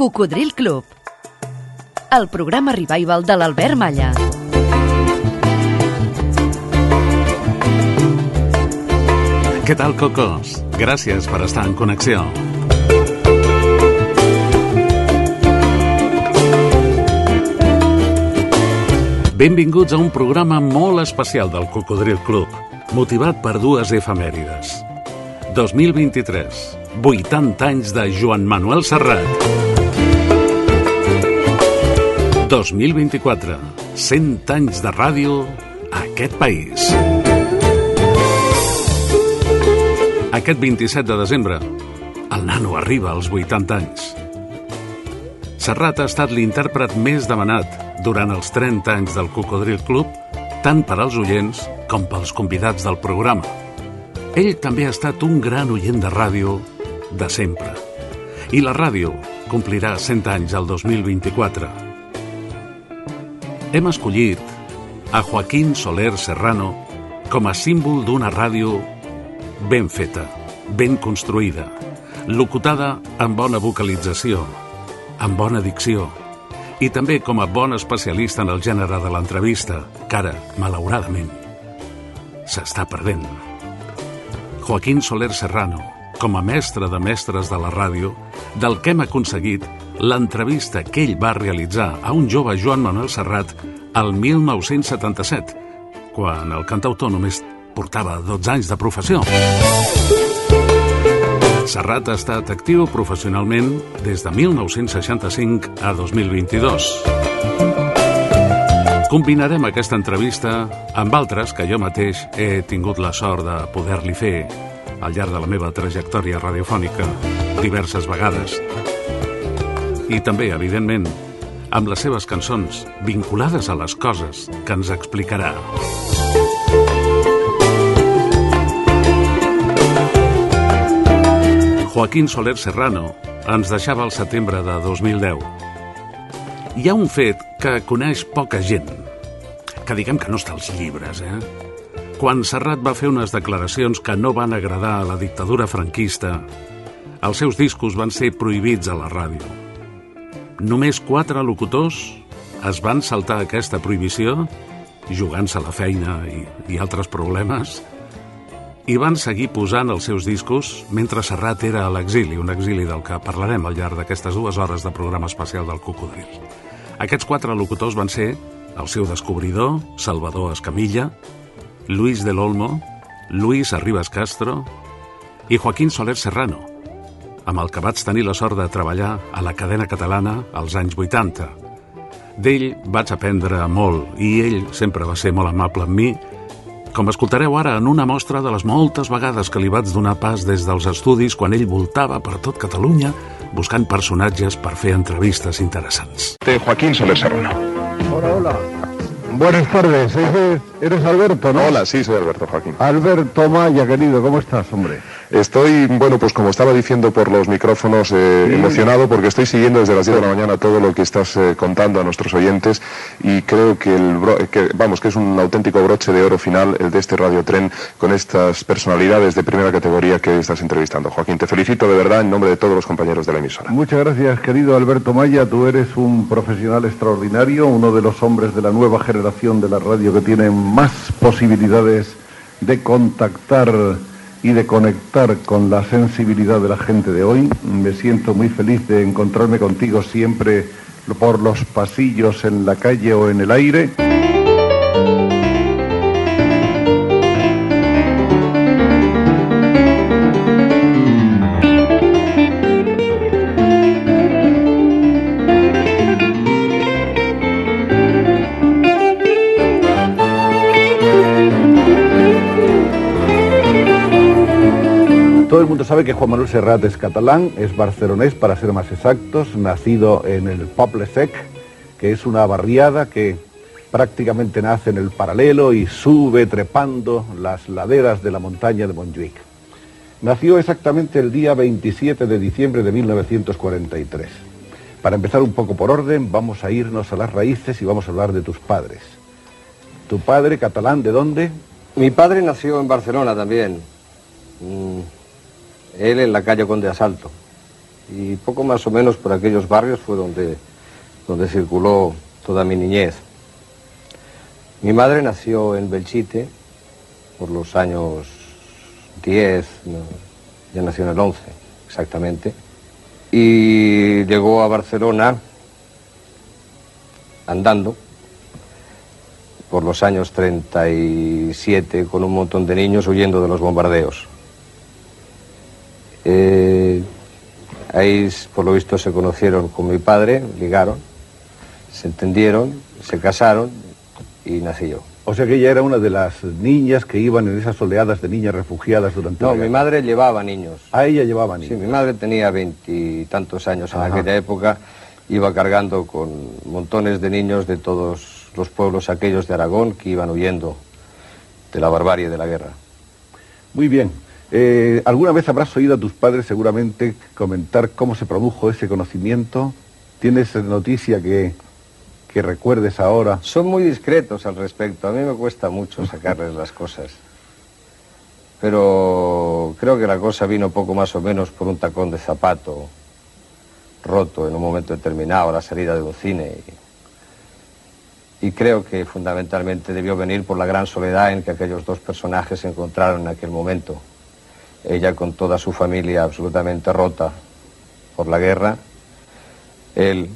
Cocodril Club. El programa revival de l'Albert Malla. Què tal, Cocos? Gràcies per estar en connexió. Benvinguts a un programa molt especial del Cocodril Club, motivat per dues efemèrides. 2023, 80 anys de Joan Manuel Serrat. 2024, 100 anys de ràdio a aquest país. Aquest 27 de desembre, el nano arriba als 80 anys. Serrat ha estat l'intèrpret més demanat durant els 30 anys del Cocodril Club, tant per als oients com pels convidats del programa. Ell també ha estat un gran oient de ràdio de sempre. I la ràdio complirà 100 anys el 2024. Hem escollit a Joaquín Soler Serrano com a símbol d'una ràdio ben feta, ben construïda, locutada amb bona vocalització, amb bona dicció, i també com a bon especialista en el gènere de l'entrevista, que ara, malauradament, s'està perdent. Joaquín Soler Serrano, com a mestre de mestres de la ràdio, del que hem aconseguit l'entrevista que ell va realitzar a un jove Joan Manuel Serrat el 1977, quan el cantautor només portava 12 anys de professió. Serrat ha estat actiu professionalment des de 1965 a 2022. Combinarem aquesta entrevista amb altres que jo mateix he tingut la sort de poder-li fer al llarg de la meva trajectòria radiofònica diverses vegades. I també, evidentment, amb les seves cançons vinculades a les coses que ens explicarà. Joaquín Soler Serrano ens deixava el setembre de 2010. Hi ha un fet que coneix poca gent, que diguem que no està als llibres, eh? Quan Serrat va fer unes declaracions que no van agradar a la dictadura franquista, els seus discos van ser prohibits a la ràdio. Només quatre locutors es van saltar aquesta prohibició, jugant-se la feina i, i altres problemes, i van seguir posant els seus discos mentre Serrat era a l'exili, un exili del que parlarem al llarg d'aquestes dues hores de programa especial del Cocodril. Aquests quatre locutors van ser el seu descobridor, Salvador Escamilla, Luis del Olmo, Luis Arribas Castro i Joaquín Soler Serrano, amb el que vaig tenir la sort de treballar a la cadena catalana als anys 80. D'ell vaig aprendre molt i ell sempre va ser molt amable amb mi com escoltareu ara en una mostra de les moltes vegades que li vaig donar pas des dels estudis quan ell voltava per tot Catalunya buscant personatges per fer entrevistes interessants. De Joaquín Soler Serrano. Hola, hola. Buenas tardes, eres, eres Alberto, ¿no? Hola, sí, soy Alberto Joaquín. Alberto Maya, querido, ¿cómo estás, hombre? Estoy, bueno, pues como estaba diciendo por los micrófonos, eh, Sí. emocionado porque estoy siguiendo desde las 10 de la mañana todo lo que estás eh, contando a nuestros oyentes y creo que, el bro- eh, que, vamos, que es un auténtico broche de oro final el de este radiotren con estas personalidades de primera categoría que estás entrevistando. Joaquín, te felicito de verdad en nombre de todos los compañeros de la emisora. Muchas gracias, querido Alberto Maya. Tú eres un profesional extraordinario, uno de los hombres de la nueva generación de la radio que tienen más posibilidades de contactar y de conectar con la sensibilidad de la gente de hoy. Me siento muy feliz de encontrarme contigo siempre por los pasillos, en la calle o en el aire. Sabe que Juan Manuel Serrat es catalán, es barcelonés para ser más exactos, nacido en el Poble Sec, que es una barriada que prácticamente nace en el paralelo y sube trepando las laderas de la montaña de Montjuic. Nació exactamente el día 27 de diciembre de 1943. Para empezar un poco por orden, vamos a irnos a las raíces y vamos a hablar de tus padres. ¿Tu padre catalán de dónde? Mi padre nació en Barcelona también. Mm, Él en la calle Conde Asalto. y poco más o menos por aquellos barrios fue donde, donde circuló toda mi niñez. Mi madre nació en Belchite por los años 10, ya nació en el 11 exactamente, y llegó a Barcelona andando por los años 37 con un montón de niños huyendo de los bombardeos. Eh, ahí, por lo visto, se conocieron con mi padre, ligaron, se entendieron, se casaron y nací yo. O sea que ella era una de las niñas que iban en esas oleadas de niñas refugiadas durante No, la mi guerra. madre llevaba niños. A ella llevaba Sí, niños. mi madre tenía veintitantos años en Ajá. aquella época, iba cargando con montones de niños de todos los pueblos aquellos de Aragón que iban huyendo de la barbarie de la guerra. Muy bien. Eh, ¿Alguna vez habrás oído a tus padres seguramente comentar cómo se produjo ese conocimiento? ¿Tienes noticia que, que recuerdes ahora? Son muy discretos al respecto, a mí me cuesta mucho sacarles las cosas. Pero creo que la cosa vino poco más o menos por un tacón de zapato roto en un momento determinado, a la salida de un cine. Y, y creo que fundamentalmente debió venir por la gran soledad en que aquellos dos personajes se encontraron en aquel momento. Ella con toda su familia absolutamente rota por la guerra, él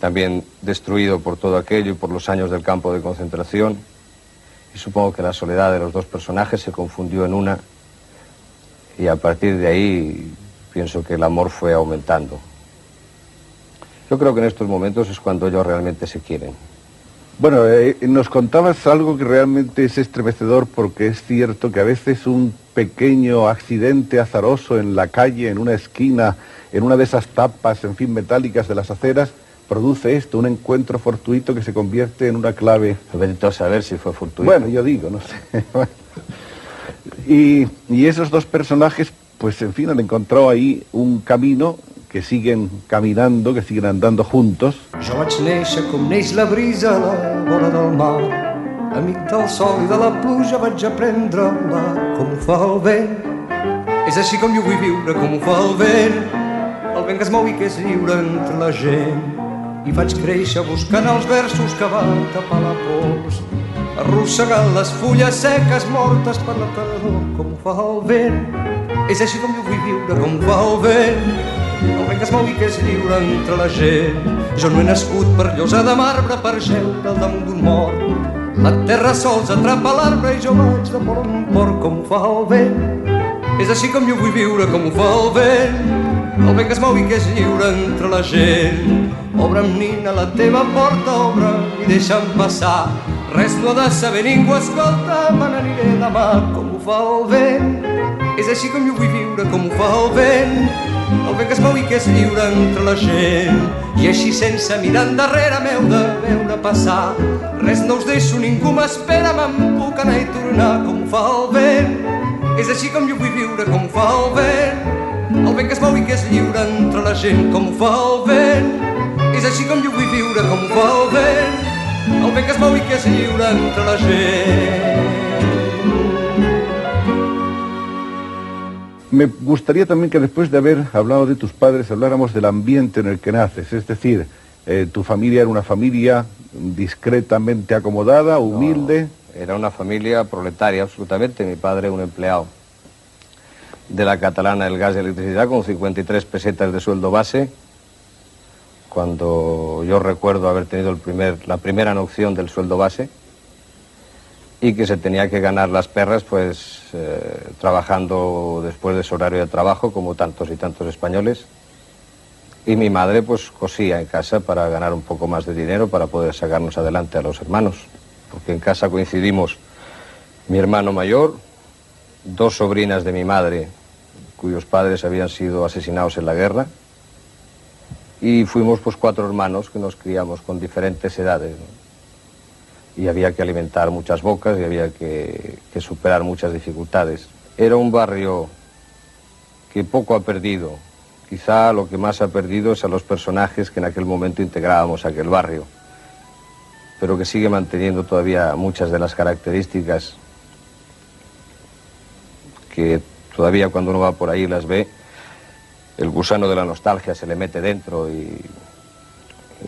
también destruido por todo aquello y por los años del campo de concentración. Y supongo que la soledad de los dos personajes se confundió en una y a partir de ahí pienso que el amor fue aumentando. Yo creo que en estos momentos es cuando ellos realmente se quieren. Bueno, eh, nos contabas algo que realmente es estremecedor porque es cierto que a veces un pequeño accidente azaroso en la calle, en una esquina, en una de esas tapas, en fin, metálicas de las aceras, produce esto, un encuentro fortuito que se convierte en una clave. A saber si fue fortuito. Bueno, yo digo, no sé. Y, y esos dos personajes, pues en fin, han encontrado ahí un camino que siguen caminando, que siguen andando juntos. Jo vaig néixer com neix la brisa a la vora del mar. Amic del sol i de la pluja vaig aprendre-la com ho fa el vent. És així com jo vull viure, com ho fa el vent. El vent que es mou i que és lliure entre la gent. I vaig créixer buscant els versos que van tapar la pols. Arrossegant les fulles seques mortes per la tardor, com ho fa el vent. És així com jo vull viure, com ho fa el vent. El vent que es mou i que és lliure entre la gent. Jo no he nascut per llosa de marbre per geure al damunt d'un mort. La terra sols atrapa l'arbre i jo vaig de port en port com ho fa el vent. És així com jo vull viure, com ho fa el vent. El vent que es mou i que és lliure entre la gent. Obre'm, nina, la teva porta, obre i deixa'm passar. Res no ha de saber ningú, escolta, me n'aniré demà com ho fa el vent. És així com jo vull viure, com ho fa el vent. El vent que es mou i que és lliure entre la gent. I així sense mirar endarrere m'heu de veure passar. Res no us deixo, ningú m'espera, me'n puc anar i tornar com fa el vent. És així com jo vull viure, com fa el vent. El vent que es mou i que és lliure entre la gent, com fa el vent. És així com jo vull viure, com fa el vent. El vent que es mou i que és lliure entre la gent. Me gustaría también que después de haber hablado de tus padres habláramos del ambiente en el que naces, es decir, eh, tu familia era una familia discretamente acomodada, humilde. Era una familia proletaria absolutamente. Mi padre un empleado de la catalana del gas y electricidad con 53 pesetas de sueldo base. Cuando yo recuerdo haber tenido el primer, la primera noción del sueldo base y que se tenía que ganar las perras pues eh, trabajando después de su horario de trabajo como tantos y tantos españoles. Y mi madre pues cosía en casa para ganar un poco más de dinero para poder sacarnos adelante a los hermanos. Porque en casa coincidimos mi hermano mayor, dos sobrinas de mi madre cuyos padres habían sido asesinados en la guerra y fuimos pues cuatro hermanos que nos criamos con diferentes edades. Y había que alimentar muchas bocas y había que, superar muchas dificultades. Era un barrio que poco ha perdido. Quizá lo que más ha perdido es a los personajes que en aquel momento integrábamos aquel barrio, pero que sigue manteniendo todavía muchas de las características que todavía cuando uno va por ahí las ve el gusano de la nostalgia se le mete dentro y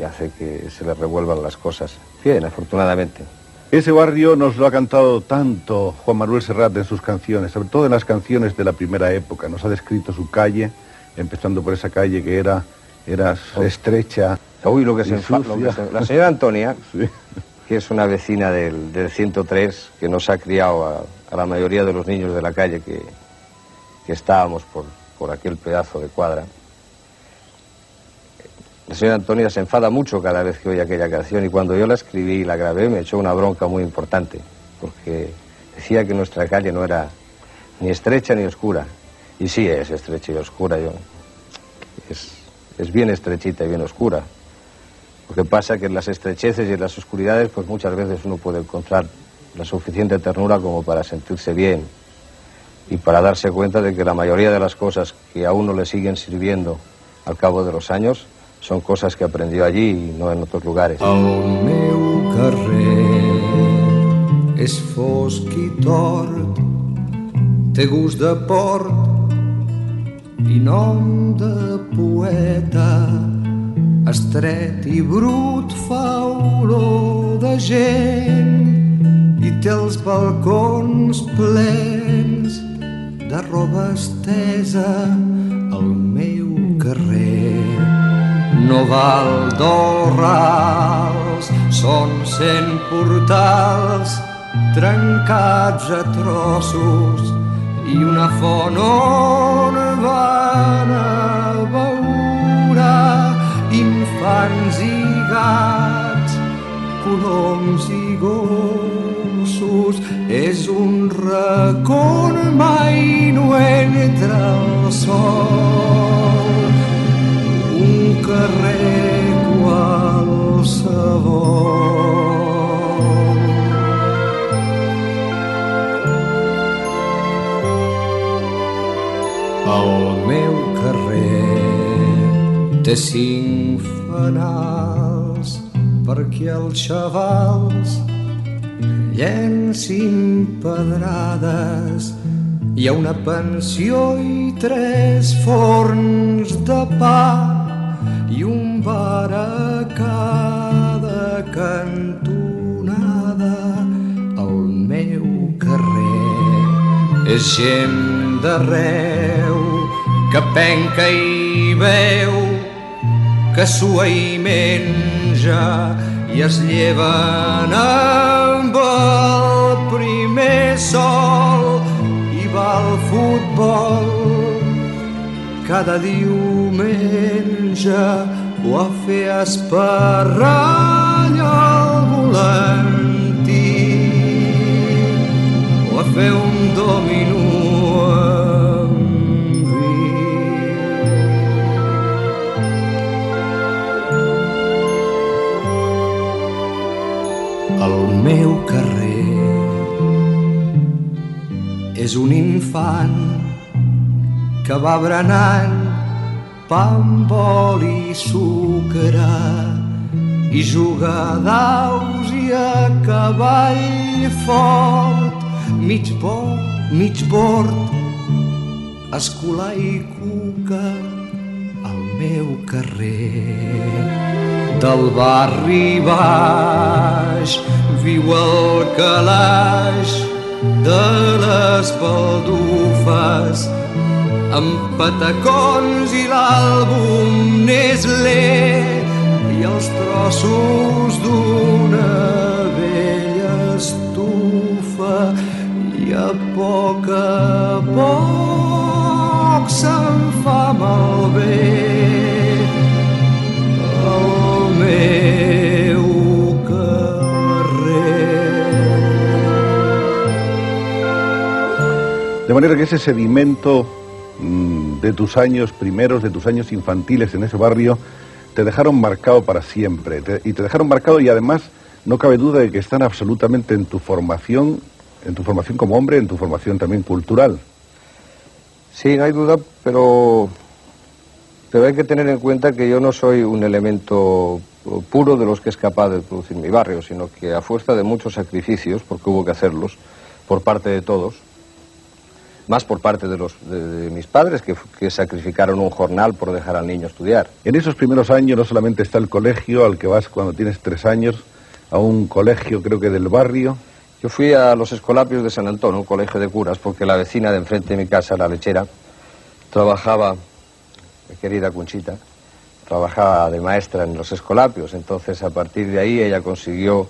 hace que se le revuelvan las cosas. Bien, afortunadamente. Ese barrio nos lo ha cantado tanto Juan Manuel Serrat en sus canciones, sobre todo en las canciones de la primera época. Nos ha descrito su calle, empezando por esa calle que era, era estrecha. Uy, lo que se, enfa- lo que sucia. se- La señora Antonia, Sí. que es una vecina del, del 103, que nos ha criado a, a la mayoría de los niños de la calle que, que estábamos por, por aquel pedazo de cuadra. La señora Antonia se enfada mucho cada vez que oye aquella canción y cuando yo la escribí y la grabé me echó una bronca muy importante, porque decía que nuestra calle no era ni estrecha ni oscura. Y sí es estrecha y oscura, yo. Es, es bien estrechita y bien oscura. Lo que pasa que en las estrecheces y en las oscuridades, pues muchas veces uno puede encontrar la suficiente ternura como para sentirse bien y para darse cuenta de que la mayoría de las cosas que a uno le siguen sirviendo al cabo de los años son cosas que aprendió allí y no en otros lugares. El meu carrer és fosc i tort, té gust de port i nom de poeta. Estret i brut fa olor de gent i té els balcons plens de roba estesa al meu carrer. No val d'orrals, són cent portals trencats a trossos i una font on van a veure infants i gats, coloms i gossos. És un racó on mai no entra el sol carrer qualsevol. El meu carrer té cinc fanals perquè els xavals llencin pedrades hi ha una pensió i tres forns de pa un bar a cada cantonada al meu carrer és gent d'arreu que penca i veu que sua i menja i es lleven amb el primer sol i va al futbol. Cada diumenge o a fer esparrall al volantí o a fer un vi. El meu carrer és un infant que va berenant pa amb oli i sucre i juga a daus i a cavall fort. Mig bo, mig bord escolar i cuca al meu carrer. Del barri baix viu el calaix de les baldufes amb patacons i l'àlbum Nestlé i els trossos d'una vella estufa i a poc a poc se'n fa malbé el meu carrer. De manera que ese sedimento de tus años primeros, de tus años infantiles en ese barrio, te dejaron marcado para siempre. Y te dejaron marcado y además no cabe duda de que están absolutamente en tu formación, en tu formación como hombre, en tu formación también cultural. Sí, no hay duda, pero, pero hay que tener en cuenta que yo no soy un elemento puro de los que es capaz de producir mi barrio, sino que a fuerza de muchos sacrificios, porque hubo que hacerlos, por parte de todos, más por parte de, los, de, de mis padres que, que sacrificaron un jornal por dejar al niño estudiar. En esos primeros años no solamente está el colegio al que vas cuando tienes tres años, a un colegio creo que del barrio. Yo fui a los Escolapios de San Antonio, un colegio de curas, porque la vecina de enfrente de mi casa, la lechera, trabajaba, mi querida Conchita, trabajaba de maestra en los Escolapios. Entonces, a partir de ahí, ella consiguió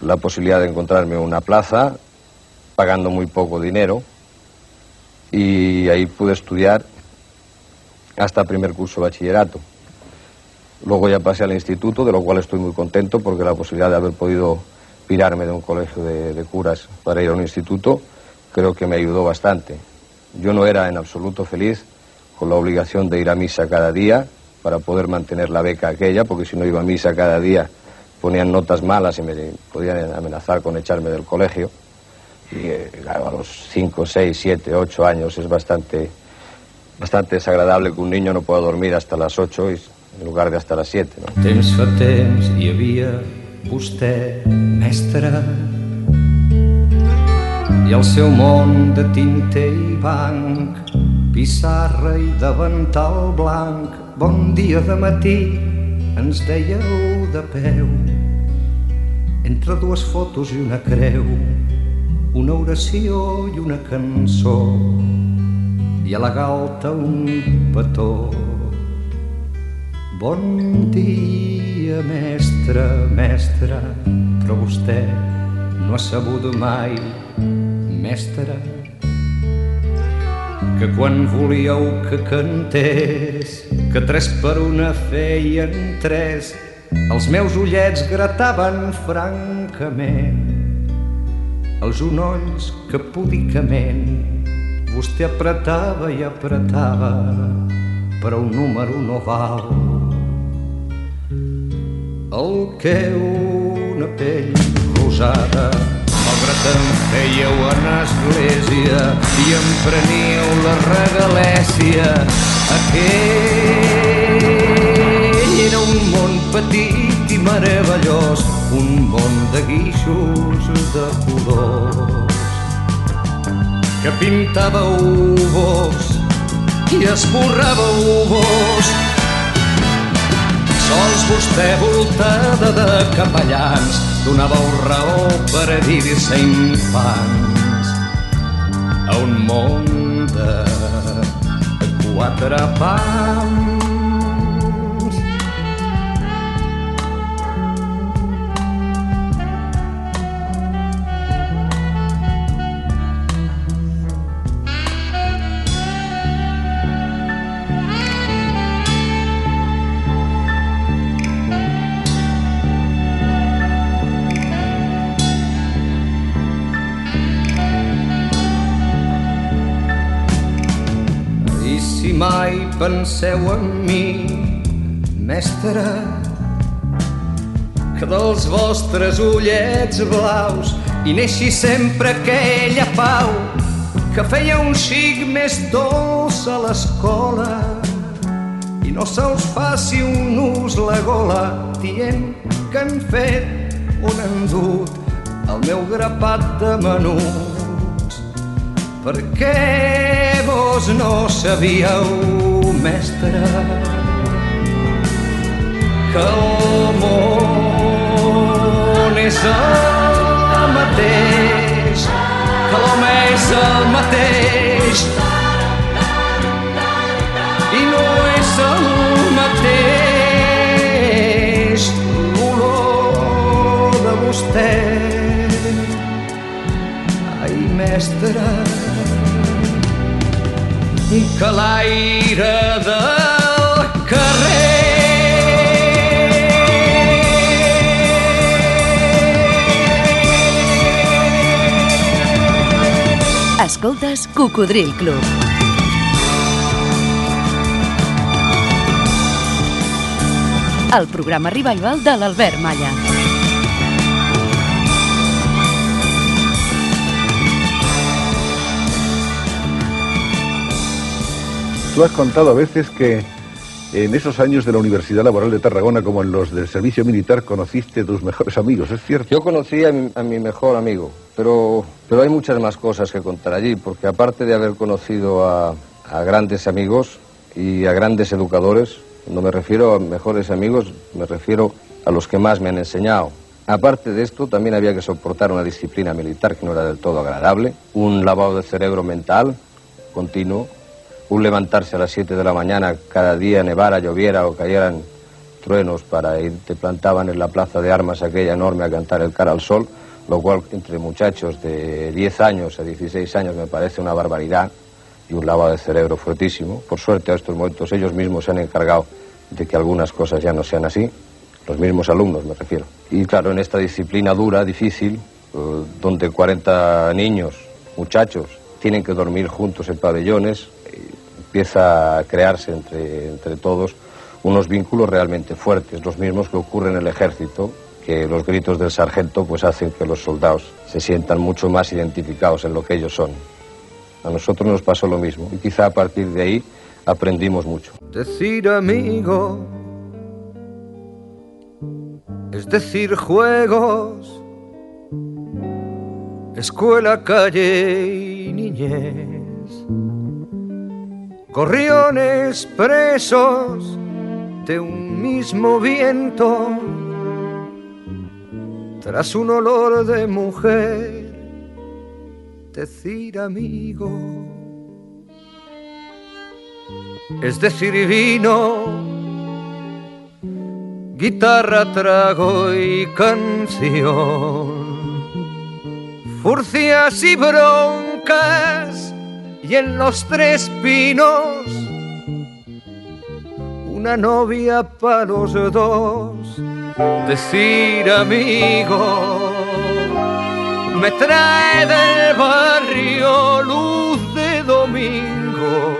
la posibilidad de encontrarme una plaza, pagando muy poco dinero, y ahí pude estudiar hasta primer curso de bachillerato. Luego ya pasé al instituto, de lo cual estoy muy contento porque la posibilidad de haber podido pirarme de un colegio de, de, curas para ir a un instituto creo que me ayudó bastante. Yo no era en absoluto feliz con la obligación de ir a misa cada día para poder mantener la beca aquella, porque si no iba a misa cada día ponían notas malas y me podían amenazar con echarme del colegio. Y eh, claro, a los 5, 6, 7, 8 años es bastante, bastante desagradable que un niño no pueda dormir hasta las 8 y, en lugar de hasta las 7. ¿no? Temps fa temps hi havia vostè, mestre, i el seu món de tinter i banc, pissarra i davantal blanc. Bon dia de matí, ens dèieu de peu, entre dues fotos i una creu, una oració i una cançó, i a la galta un petó. Bon dia, mestre, mestre, però vostè no ha sabut mai, mestre, que quan volíeu que cantés, que tres per una feien tres, els meus ullets grataven francament, els unolls que púdicament vostè apretava i apretava, però un número no val. El que una pell rosada malgrat em fèieu en església i em preníeu la regalèsia aquell era un món petit i meravellós un món de guixos de colors que pintàveu vos i esborràveu vos sols vostè voltada de capellans donàveu raó per dir-se infants a un món de quatre pams. Mai penseu en mi, mestre, que dels vostres ullets blaus hi neixi sempre aquella pau que feia un xic més dolç a l'escola i no se'ls faci un ús la gola dient que han fet un endut el meu grapat de menuts. Perquè vos no sabíeu, mestre, que el món és el mateix, que l'home és el mateix, i no és el mateix l'olor de vostè. Ai, mestre, que l'aire del carrer. Escoltes Cocodril Club. El programa revival de l'Albert Malla. Tú has contado a veces que En esos años de la Universidad Laboral de Tarragona, como en los del servicio militar, conociste tus mejores amigos, ¿es cierto? Yo conocí a mi, mejor amigo, pero, pero hay muchas más cosas que contar allí, porque aparte de haber conocido a, a grandes amigos y a grandes educadores, cuando me refiero a mejores amigos, me refiero a los que más me han enseñado. Aparte de esto, también había que soportar una disciplina militar que no era del todo agradable, un lavado de cerebro mental continuo, un levantarse a las 7 de la mañana cada día, nevara, lloviera o cayeran truenos para ir, te plantaban en la plaza de armas aquella enorme a cantar el cara al sol, lo cual entre muchachos de 10 años a 16 años me parece una barbaridad y un lavado de cerebro fuertísimo. Por suerte a estos momentos ellos mismos se han encargado de que algunas cosas ya no sean así, los mismos alumnos me refiero. Y claro, en esta disciplina dura, difícil, eh, donde 40 niños, muchachos, tienen que dormir juntos en pabellones, empieza a crearse entre, entre todos unos vínculos realmente fuertes, los mismos que ocurren en el ejército, que los gritos del sargento pues hacen que los soldados se sientan mucho más identificados en lo que ellos son. A nosotros nos pasó lo mismo y quizá a partir de ahí aprendimos mucho. Decir amigo es decir juegos, escuela, calle y niñez gorriones presos de un mismo viento, tras un olor de mujer, decir amigo, es decir vino, guitarra, trago y canción, furcias y broncas y en los tres pinos una novia para los dos. Decir amigo, me trae del barrio luz de domingo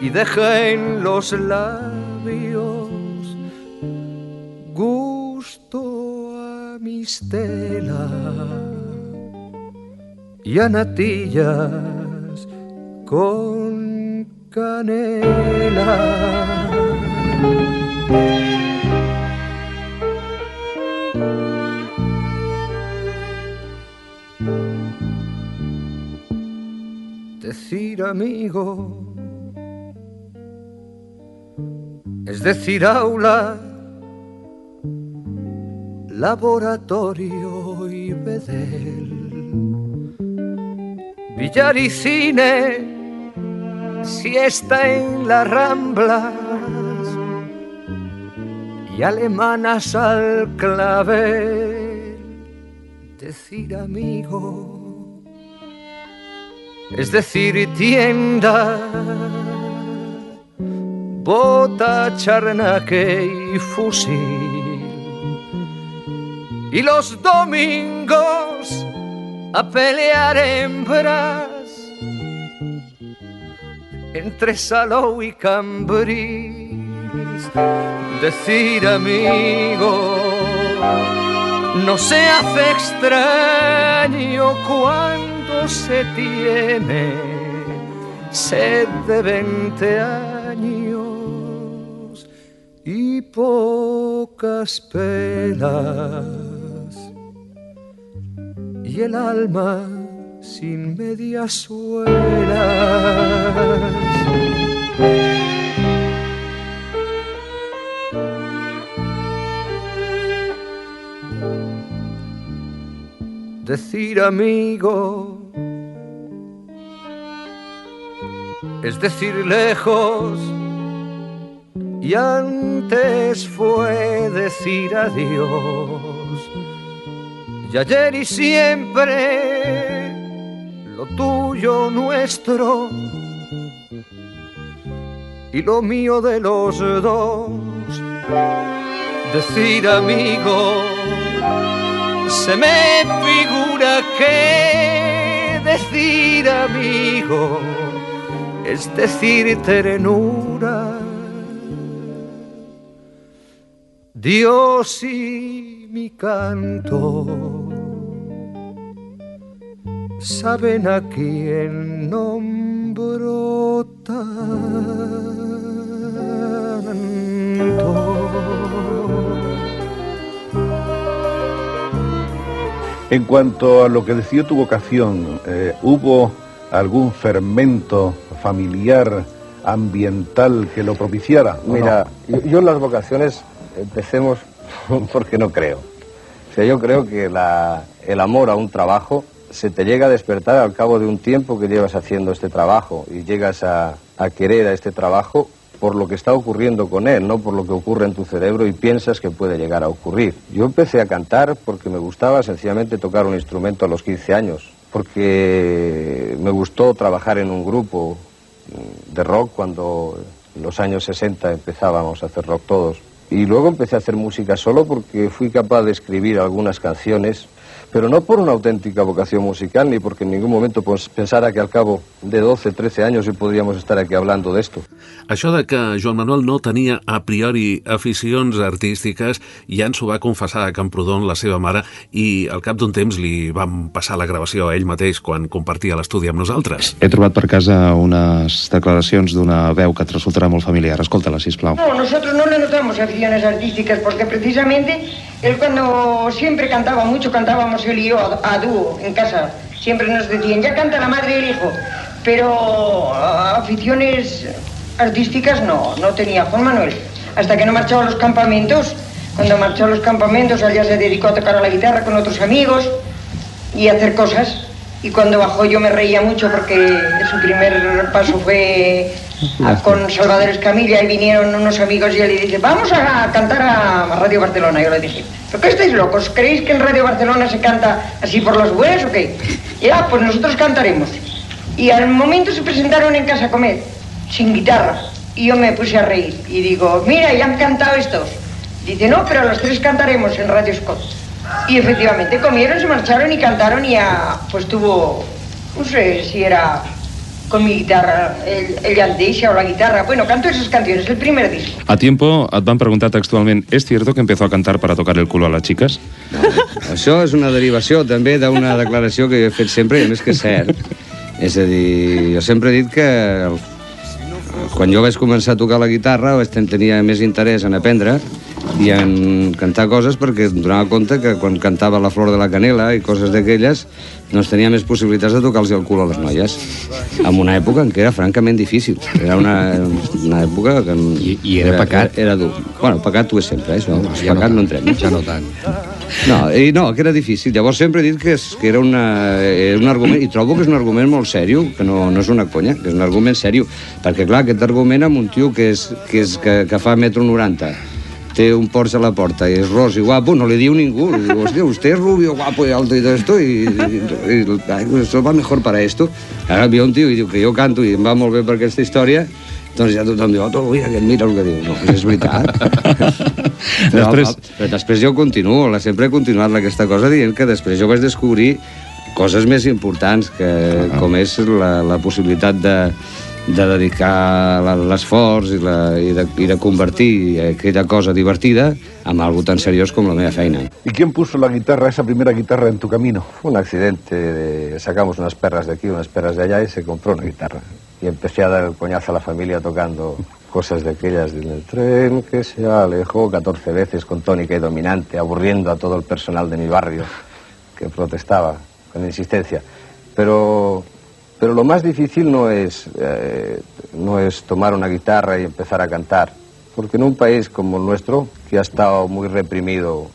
y deja en los labios gusto a mis telas y a natillas con canela. Decir amigo es decir aula, laboratorio y bedel, billar y cine si está en las ramblas y alemanas al clavel, decir amigo, es decir tienda, bota, charnaque y fusil. Y los domingos a pelear hembras entre Salou y Cambrís, decir amigo, no se hace extraño cuando se tiene. Sed de veinte años y pocas penas. Y el alma sin medias suelas. Decir amigo es decir lejos y antes fue decir adiós y ayer y siempre lo tuyo nuestro y lo mío de los dos. Decir amigo, se me figura que decir amigo es decir ternura. Dios y mi canto saben a quién nombró tanto. En cuanto a lo que decidió tu vocación, eh, ¿hubo algún fermento familiar, ambiental que lo propiciara? Mira, yo, yo, las vocaciones, empecemos porque no creo. O sea, yo creo que la, el amor a un trabajo se te llega a despertar al cabo de un tiempo que llevas haciendo este trabajo y llegas a, querer a este trabajo por lo que está ocurriendo con él, no por lo que ocurre en tu cerebro y piensas que puede llegar a ocurrir. Yo empecé a cantar porque me gustaba sencillamente tocar un instrumento a los 15 años, porque me gustó trabajar en un grupo de rock cuando en los años 60 empezábamos a hacer rock todos. Y luego empecé a hacer música solo porque fui capaz de escribir algunas canciones pero no por una auténtica vocación musical, ni porque en ningún momento pues, pensara que al cabo de 12, 13 años hoy podríamos estar aquí hablando de esto. Això de que Joan Manuel no tenia a priori aficions artístiques ja ens ho va confessar a Camprodon la seva mare i al cap d'un temps li vam passar la gravació a ell mateix quan compartia l'estudi amb nosaltres. He trobat per casa unes declaracions d'una veu que et resultarà molt familiar. Escolta-la, sisplau. No, nosotros no le notamos aficiones artísticas porque precisamente él cuando siempre cantaba mucho, cantábamos él y yo a, dúo en casa. Siempre nos decían, ya canta la madre y el hijo. Pero aficiones artísticas no, no tenía Juan Manuel. Hasta que no marchaba a los campamentos. Cuando marchó a los campamentos, ya se dedicó a tocar a la guitarra con otros amigos y hacer cosas. Y cuando bajó yo me reía mucho porque su primer paso fue a, con Salvador Escamilla y vinieron unos amigos y él le dice, vamos a cantar a Radio Barcelona. Yo le dije, ¿pero qué estáis locos? ¿Creéis que en Radio Barcelona se canta así por las buenas o qué? Ya, pues nosotros cantaremos. Y al momento se presentaron en casa a comer, sin guitarra. Y yo me puse a reír y digo, mira, ya han cantado estos. Dice, no, pero los tres cantaremos en Radio Scott. Y efectivamente comieron, se marcharon y cantaron y ya, pues tuvo, no sé si era con mi guitarra, el, el Yandeixa o la guitarra. Bueno, canto esas canciones, el primer disco. A tiempo et van preguntar textualment ¿Es cierto que empezó a cantar para tocar el culo a las chicas? No, això és una derivació també d'una declaració que jo he fet sempre i a més que és cert. És a dir, jo sempre he dit que el, quan jo vaig començar a tocar la guitarra vaig tenia més interès en aprendre i en cantar coses perquè em donava compte que quan cantava La flor de la canela i coses d'aquelles doncs tenia més possibilitats de tocar-los el cul a les noies. En una època en què era francament difícil. Era una, una època que I, i era, era pecat? era dur. Bueno, pecat ho és sempre, eh, això, ja pecat no, no entrem. Ja no tant. No, i no, que era difícil. Llavors sempre he dit que, és, que era, una, era un argument, i trobo que és un argument molt sèrio, que no, no és una conya, que és un argument sèrio. Perquè, clar, aquest argument amb un tio que, és, que, és, que, que fa metro 90, té un Porsche a la porta i és ros i guapo, no li diu ningú. Le digo, hostia, usted es rubio, guapo y alto y todo esto, y, y, y ay, eso va mejor para esto. Ara ve un tio i diu que jo canto i em va molt bé per aquesta història, doncs ja tothom diu, oh, ui, aquest mira el que diu. No, és veritat. però, Després- però després jo continuo, la, sempre he continuat aquesta cosa dient que després jo vaig descobrir coses més importants, que, Ah. com és la, la possibilitat de, de dedicar l'esforç i, la, i, de, i de convertir aquella cosa divertida en algo tan seriós com la meva feina. ¿Y quién puso la guitarra, esa primera guitarra en tu camino? Fue un accidente, de- sacamos unas perras de aquí, unas perras de allá y se compró una guitarra. Y empecé a dar el coñazo a la familia tocando cosas de aquellas en el tren que se alejó 14 veces con tónica y dominante, aburriendo a todo el personal de mi barrio que protestaba con insistencia. Pero, pero lo más difícil no es, eh, no es tomar una guitarra y empezar a cantar, porque en un país como el nuestro, que ha estado muy reprimido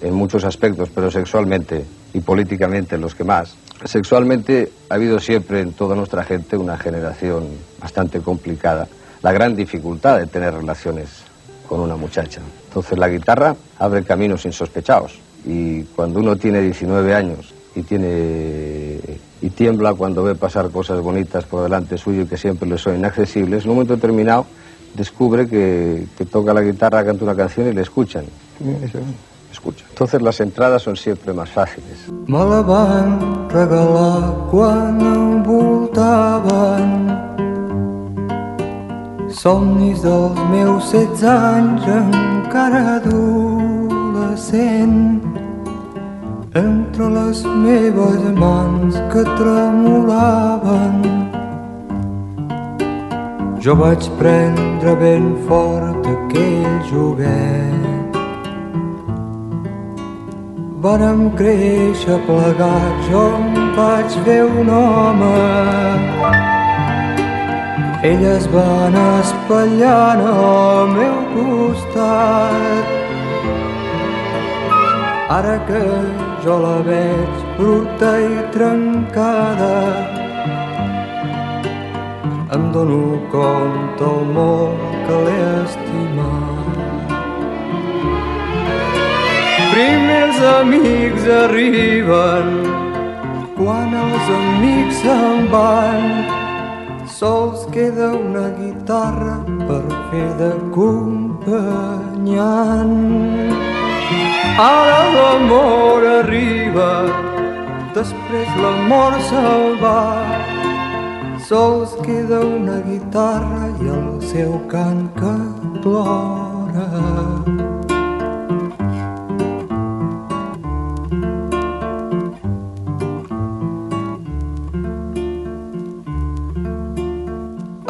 en, muchos aspectos, pero sexualmente y políticamente los que más, sexualmente ha habido siempre en toda nuestra gente una generación bastante complicada, la gran dificultad de tener relaciones con una muchacha. Entonces la guitarra abre caminos insospechados y cuando uno tiene 19 años y tiene y tiembla cuando ve pasar cosas bonitas por delante suyo y que siempre le son inaccesibles, en un momento determinado descubre que, que toca la guitarra, canta una canción y le escuchan. Escucha. Entonces las entradas son siempre más fáciles. Me la van regalar quan envoltaven somnis dels meus setze anys encara adolescent entre les meves mans que tremolaven jo vaig prendre ben fort aquell joguet vàrem créixer plegats, jo em vaig fer un home. Elles van espatllant al meu costat. Ara que jo la veig bruta i trencada, em dono compte el molt que l'he estimat. Primers amics arriben quan els amics se'n van. Sols queda una guitarra per fer de companyant. Ara l'amor arriba, després l'amor se'l va. Sols queda una guitarra i el seu cant que plora.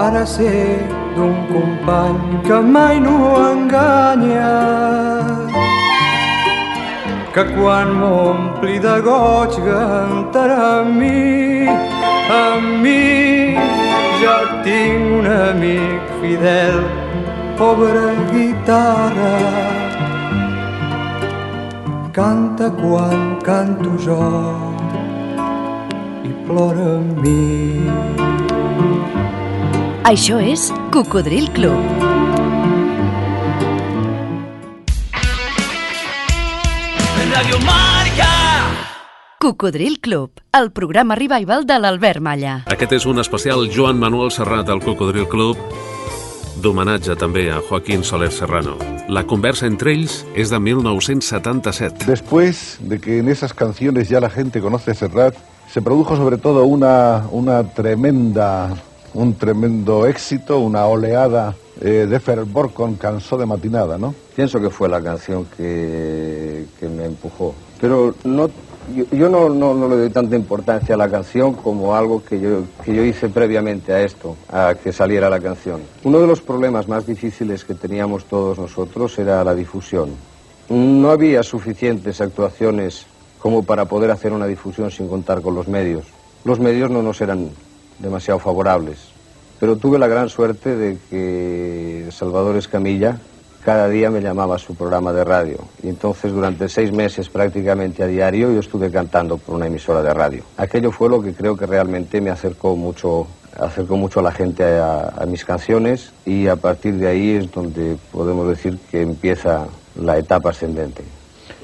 Ara sé d'un company que mai no enganya que quan m'ompli de goig cantarà a mi, a mi. Jo tinc un amic fidel, pobra guitarra, canta quan canto jo i plora a mi. Això és Cocodril Club. Radio Marca. Cocodril Club, el programa revival de l'Albert Malla. Aquest és un especial Joan Manuel Serrat al Cocodril Club d'homenatge també a Joaquín Soler Serrano. La conversa entre ells és de 1977. Después de que en esas canciones ya la gente conoce a Serrat, se produjo sobre todo una, una tremenda, un tremendo éxito, una oleada eh, de fervor con Cansó de Matinada, ¿no? Pienso que fue la canción que, que me empujó. Pero no, yo, yo no, no, no le doy tanta importancia a la canción como algo que yo, que yo hice previamente a esto, a que saliera la canción. Uno de los problemas más difíciles que teníamos todos nosotros era la difusión. No había suficientes actuaciones como para poder hacer una difusión sin contar con los medios. Los medios no nos eran demasiado favorables. Pero tuve la gran suerte de que Salvador Escamilla cada día me llamaba a su programa de radio. Y entonces durante seis meses prácticamente a diario yo estuve cantando por una emisora de radio. Aquello fue lo que creo que realmente me acercó mucho, acercó mucho a la gente a, a mis canciones y a partir de ahí es donde podemos decir que empieza la etapa ascendente.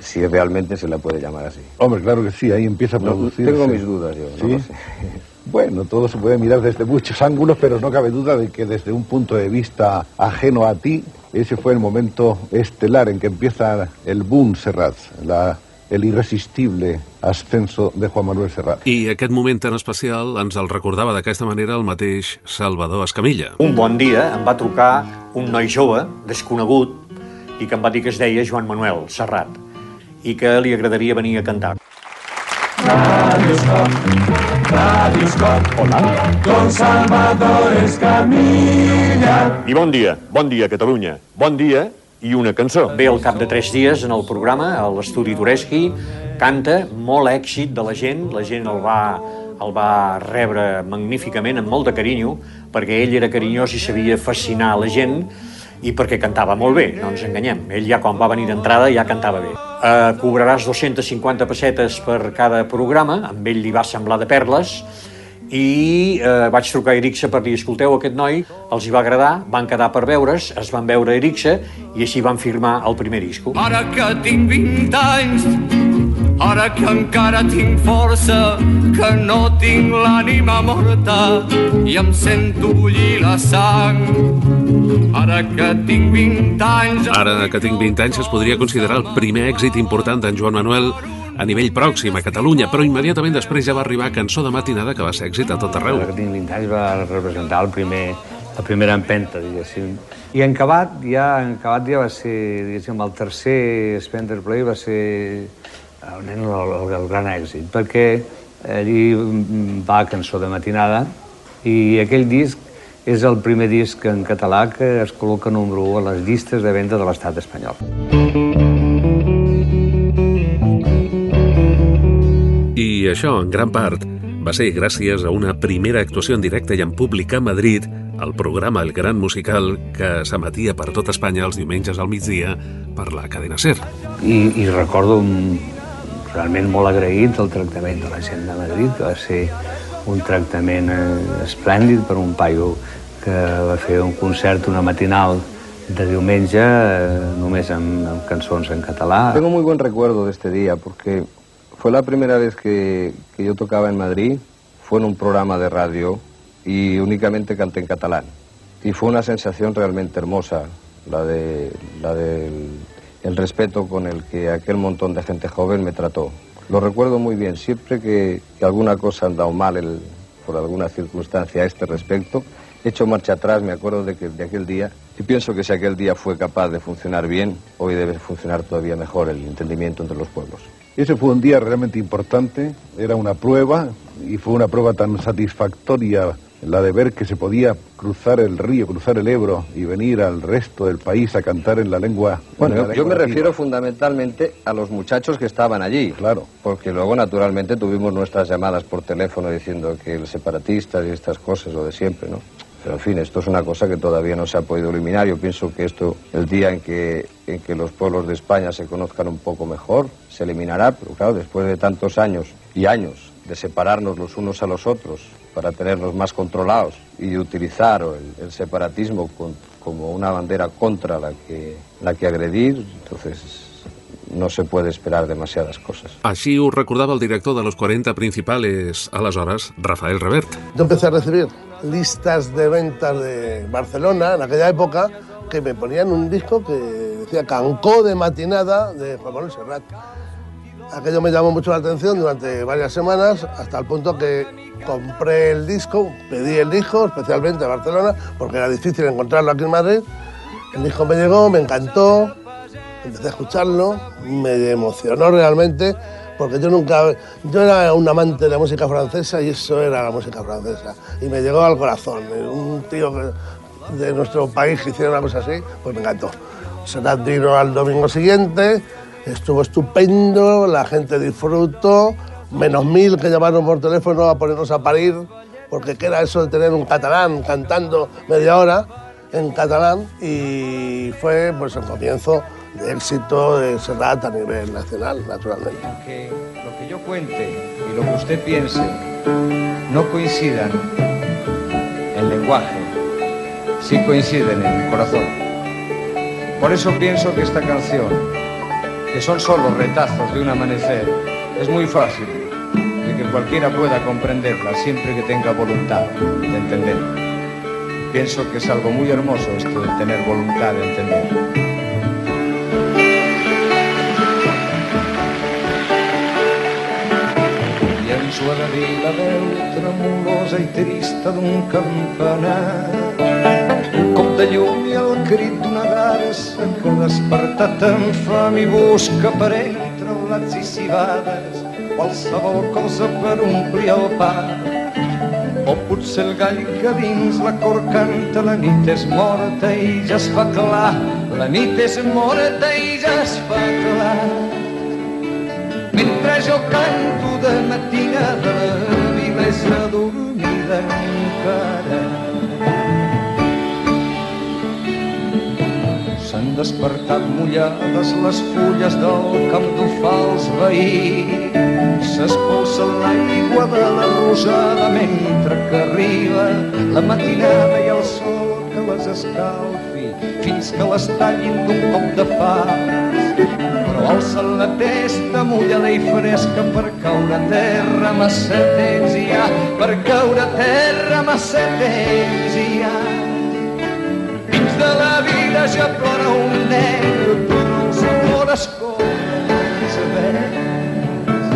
Si realmente se la puede llamar así. Hombre, claro que sí, ahí empieza a No, producirse. tengo mis dudas yo, no ¿Sí? lo sé. Bueno, todo se puede mirar desde muchos ángulos, pero no cabe duda de que desde un punto de vista ajeno a ti, ese fue el momento estelar en que empieza el boom Serrat, la- el irresistible ascenso de Juan Manuel Serrat. I aquest moment tan especial ens el recordava d'aquesta manera el mateix Salvador Escamilla. Un bon dia em va trucar un noi jove, desconegut, i que em va dir que es deia Joan Manuel Serrat i que li agradaria venir a cantar. I bon dia, bon dia, Catalunya. Bon dia i una cançó. Ve al cap de tres dies en el programa, a l'estudi Tureski, canta, molt èxit de la gent, la gent el va, el va rebre magníficament, amb molt de carinyo, perquè ell era carinyós i sabia fascinar la gent, i perquè cantava molt bé, no ens enganyem. Ell ja quan va venir d'entrada ja cantava bé. Uh, cobraràs 250 pessetes per cada programa, amb ell li va semblar de perles, i eh, vaig trucar a Erixa per dir, escolteu, aquest noi els hi va agradar, van quedar per veure's, es van veure a Erixa i així van firmar el primer disco. Ara que tinc 20 anys, ara que encara tinc força, que no tinc l'ànima morta i em sento bullir la sang. Ara que tinc 20 anys... Ara que tinc 20 anys es podria considerar el primer èxit important d'en Joan Manuel a nivell pròxim a Catalunya, però immediatament després ja va arribar Cançó de Matinada, que va ser èxit a tot arreu. Ara que tinc 20 anys va representar el primer, la primera empenta, diguéssim. I en acabat ja, en acabat ja va ser, diguéssim, el tercer Spender Play va ser el, el, el, el gran èxit, perquè allí va Cançó de Matinada i aquell disc és el primer disc en català que es col·loca número 1 a les llistes de venda de l'estat espanyol. I això, en gran part, va ser gràcies a una primera actuació en directe i en públic a Madrid, el programa El Gran Musical, que s'emetia per tot Espanya els diumenges al migdia per la cadena SER. I, i recordo un, realment molt agraït del tractament de la gent de Madrid, que va ser un tractament eh, esplèndid per un paio que va fer un concert, una matinal de diumenge, eh, només amb, amb cançons en català. Tengo muy buen recuerdo de este día porque fue la primera vez que, que yo tocaba en Madrid, fue en un programa de radio y únicamente canté en catalán. Y fue una sensación realmente hermosa, la de la del el respeto con el que aquel montón de gente joven me trató. Lo recuerdo muy bien, siempre que, alguna cosa ha andado mal por alguna circunstancia a este respecto, he hecho marcha atrás, me acuerdo de, que, de aquel día, y pienso que si aquel día fue capaz de funcionar bien, hoy debe funcionar todavía mejor el entendimiento entre los pueblos. Ese fue un día realmente importante, era una prueba y fue una prueba tan satisfactoria la de ver que se podía cruzar el río, cruzar el Ebro y venir al resto del país a cantar en la lengua. Bueno, en yo, me nativa. refiero fundamentalmente a los muchachos que estaban allí. Claro. Porque luego, naturalmente, tuvimos nuestras llamadas por teléfono diciendo que el separatista y estas cosas, lo de siempre, ¿no? Pero, en fin, esto es una cosa que todavía no se ha podido eliminar. Yo pienso que esto, el día en que, en que los pueblos de España se conozcan un poco mejor, se eliminará. Pero, claro, después de tantos años y años de separarnos los unos a los otros para tenernos más controlados y utilizar el, el separatismo con- como una bandera contra la que, la que agredir, entonces no se puede esperar demasiadas cosas. Així ho recordava el director de los 40 principales, aleshores, Rafael Revert. Yo empecé a recibir listas de ventas de Barcelona en aquella época que me ponían un disco que decía Cancó de matinada de Juan Manuel Serrat. Aquello me llamó mucho la atención durante varias semanas hasta el punto que compré el disco, pedí el disco especialmente a Barcelona porque era difícil encontrarlo aquí en Madrid. El disco me llegó, me encantó, empecé a escucharlo, me emocionó realmente porque yo nunca, yo era un amante de la música francesa y eso era la música francesa y me llegó al corazón. Un tío de nuestro país que hiciera una cosa así, pues me encantó. Será vino al domingo siguiente, estuvo estupendo, la gente disfrutó, menos mil que llamaron por teléfono a ponernos a parir, porque qué era eso de tener un catalán cantando media hora en catalán y fue pues el comienzo de éxito de Serrat a nivel nacional, naturalmente. que lo que yo cuente y lo que usted piense no coincidan en lenguaje, sí coinciden en el corazón. Por eso pienso que esta canción, que son solo retazos de un amanecer, es muy fácil de que cualquiera pueda comprenderla siempre que tenga voluntad de entender. Pienso que es algo muy hermoso esto de tener voluntad de entender. I ens ho ha de dir la veu tremolosa i trista d'un campanar. Cop de llum i el crit d'una garça que despertat amb fam i busca per entre blats i cibades qualsevol cosa per omplir el pa. O potser el gall que dins la cor canta la nit és morta i ja es fa clar. La nit és morta i ja es fa clar. Mentre jo canto de matinada, la vila és adormida encara. Despertat mullades les fulles del camp d'ofals veí. S'espolsa l'aigua de la rosada mentre que arriba la matinada i el sol que les escalfi fins que les tallin d'un cop de fals. Però alça la testa mullada i fresca per caure a terra massa temps hi ha, per caure a terra massa temps hi ha. Dins de la vida ja plora un nen, però els amors corren els verds.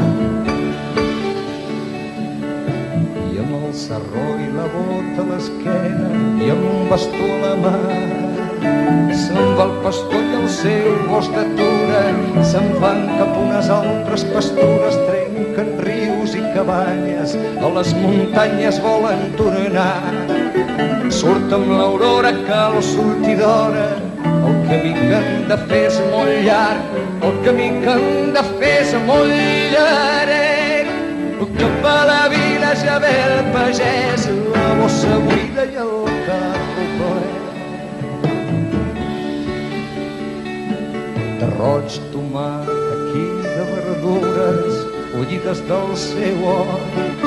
I amb el sarró i la bota a l'esquena i amb un bastó a la mà Se'n va el pastor i el seu gos d'atura, se'n van cap unes altres pastures, trenquen rius i cabanyes, a les muntanyes volen tornar. Surt amb l'aurora que el sortidora, el camí que han de fer és molt llarg, el camí que han de fer és molt llarg. casa del pagès, la bossa buida i el carro ple. De roig tomat, aquí de verdures, collides del seu hort.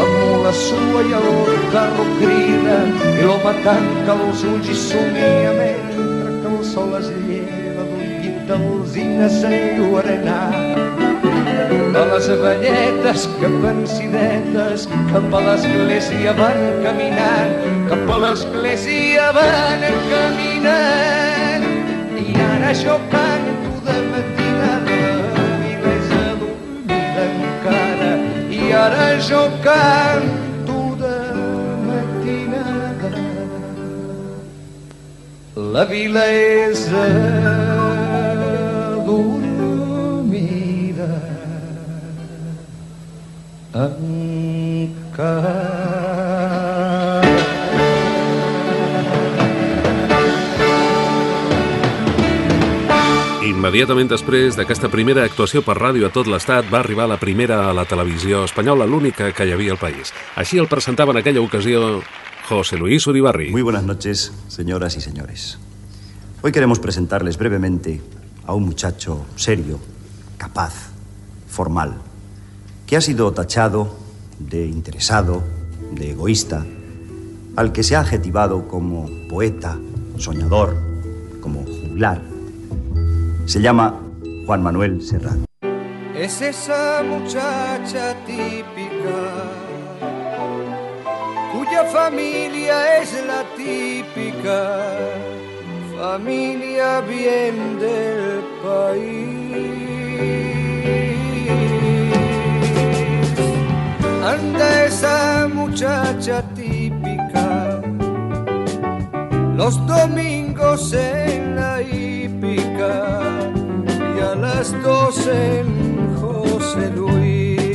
La mula sua i el carro crida i l'home tanca els ulls i somia mentre que el sol es lleva d'un llit d'alzina s'enlluarenat de les velletes que pensidetes cap a l'església van caminant, cap a l'església van caminant. I ara jo canto de matinada, ara jo canto de matinada. La vila és adormida encara. Immediatament després d'aquesta primera actuació per ràdio a tot l'estat va arribar la primera a la televisió espanyola, l'única que hi havia al país. Així el presentava en aquella ocasió José Luis Uribarri. Muy buenas noches, señoras y señores. Hoy queremos presentarles brevemente a un muchacho serio, capaz, formal, que ha sido tachado de interesado, de egoísta, al que se ha adjetivado como poeta, soñador, como juglar. Se llama Juan Manuel Serrat. Es esa muchacha típica cuya familia es la típica familia bien del país. Anda esa muchacha típica los domingos en la y a las dos en José Luis.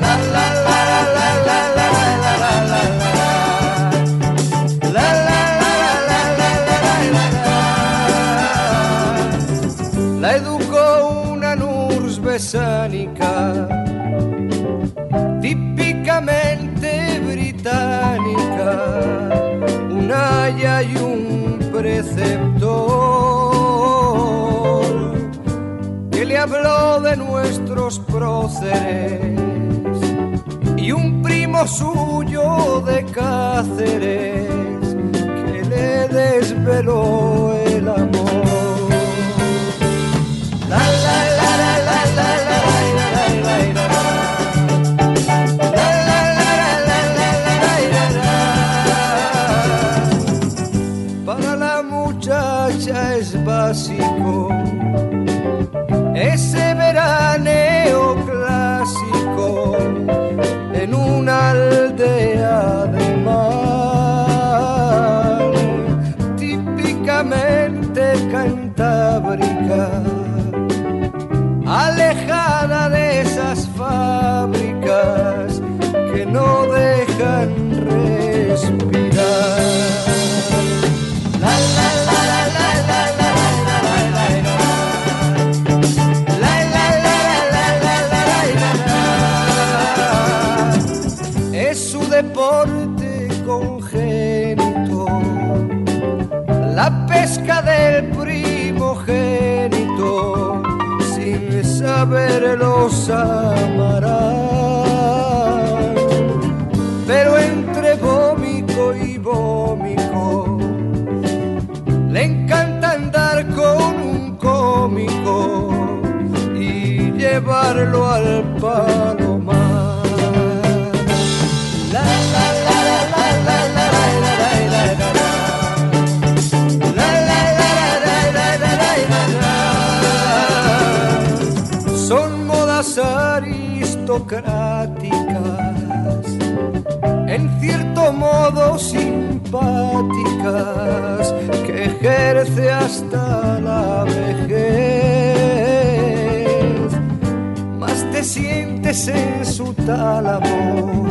La la la la la la la la la la la educó una besánica típicamente británica un aya y un preceptor que le habló de nuestros próceres y un primo suyo de Cáceres que le desveló el amor. La la la clásico, ese veraneo saberlos amarán. Pero entre vómico y vómico, le encanta andar con un cómico y llevarlo al palomar. En cierto modo simpáticas, que ejerce hasta la vejez. Más te sientes en su tálamo,